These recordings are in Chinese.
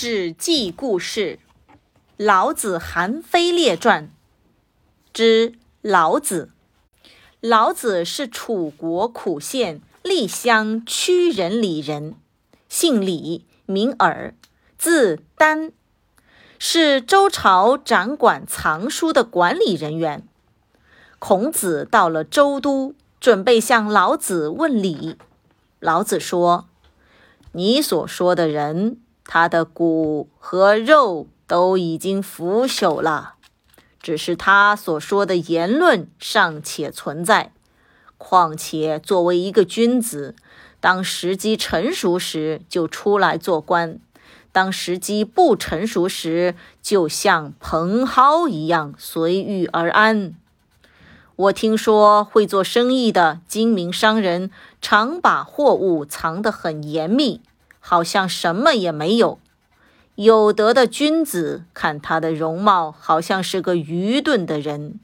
《史记》故事：老子《韩非列传》之老子。老子是楚国苦县厉乡曲人里人，姓李，名耳，字丹，是周朝掌管藏书的管理人员。孔子到了周都，准备向老子问礼。老子说：“你所说的人。”他的骨和肉都已经腐朽了，只是他所说的言论尚且存在。况且，作为一个君子，当时机成熟时就出来做官；当时机不成熟时，就像蓬蒿一样随遇而安。我听说，会做生意的精明商人常把货物藏得很严密。好像什么也没有。有德的君子看他的容貌，好像是个愚钝的人。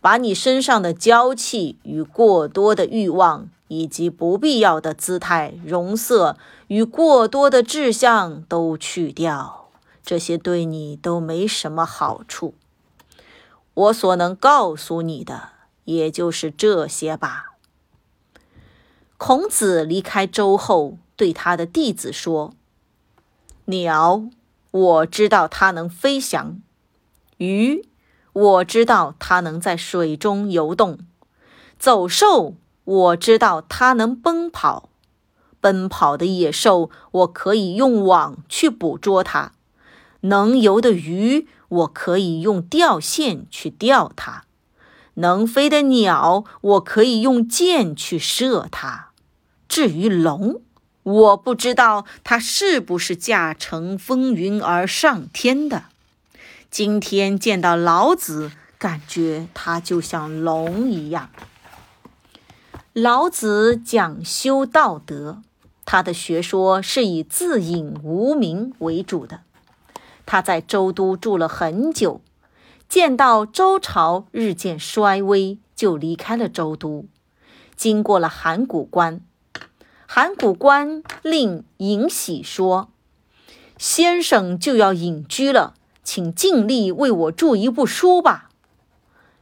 把你身上的娇气与过多的欲望，以及不必要的姿态、容色与过多的志向都去掉，这些对你都没什么好处。我所能告诉你的，也就是这些吧。孔子离开周后。对他的弟子说：“鸟，我知道它能飞翔；鱼，我知道它能在水中游动；走兽，我知道它能奔跑。奔跑的野兽，我可以用网去捕捉它；能游的鱼，我可以用钓线去钓它；能飞的鸟，我可以用箭去射它。至于龙，”我不知道他是不是驾乘风云而上天的。今天见到老子，感觉他就像龙一样。老子讲修道德，他的学说是以自隐无名为主的。他在周都住了很久，见到周朝日渐衰微，就离开了周都，经过了函谷关。函谷关令尹喜说：“先生就要隐居了，请尽力为我著一部书吧。”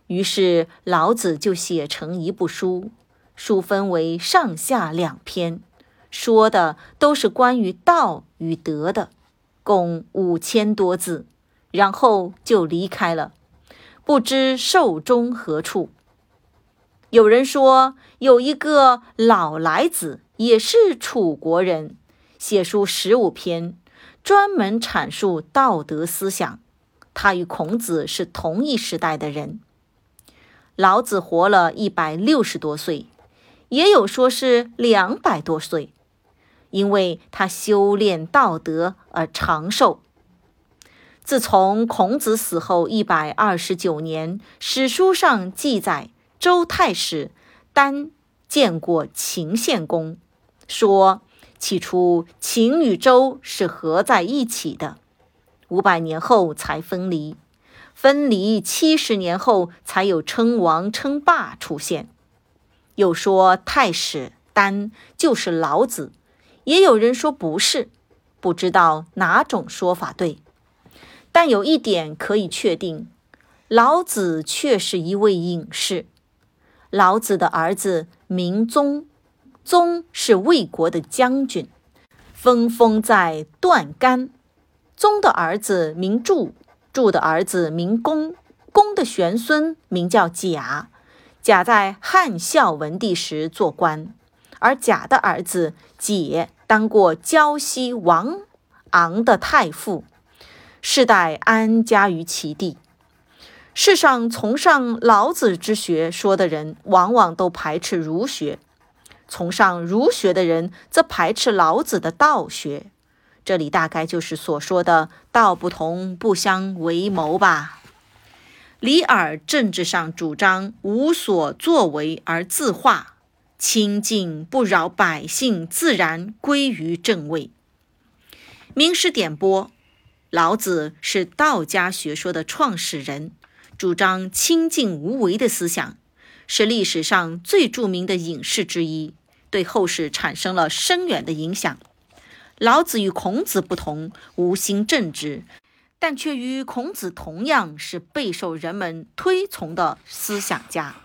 于是老子就写成一部书，书分为上下两篇，说的都是关于道与德的，共五千多字。然后就离开了，不知寿终何处。有人说，有一个老来子。也是楚国人，写书十五篇，专门阐述道德思想。他与孔子是同一时代的人。老子活了一百六十多岁，也有说是两百多岁，因为他修炼道德而长寿。自从孔子死后一百二十九年，史书上记载，周太史丹见过秦献公。说，起初秦与周是合在一起的，五百年后才分离，分离七十年后才有称王称霸出现。又说太史丹就是老子，也有人说不是，不知道哪种说法对。但有一点可以确定，老子却是一位隐士。老子的儿子名宗。宗是魏国的将军，分封在段干。宗的儿子名柱，柱的儿子名公，公的玄孙名叫贾。贾在汉孝文帝时做官，而贾的儿子解当过胶西王昂的太傅，世代安家于其地。世上崇尚老子之学说的人，往往都排斥儒学。崇尚儒学的人则排斥老子的道学，这里大概就是所说的“道不同，不相为谋”吧。李耳政治上主张无所作为而自化，清净不扰百姓，自然归于正位。名师点拨，老子是道家学说的创始人，主张清静无为的思想，是历史上最著名的隐士之一。对后世产生了深远的影响。老子与孔子不同，无心政治，但却与孔子同样是备受人们推崇的思想家。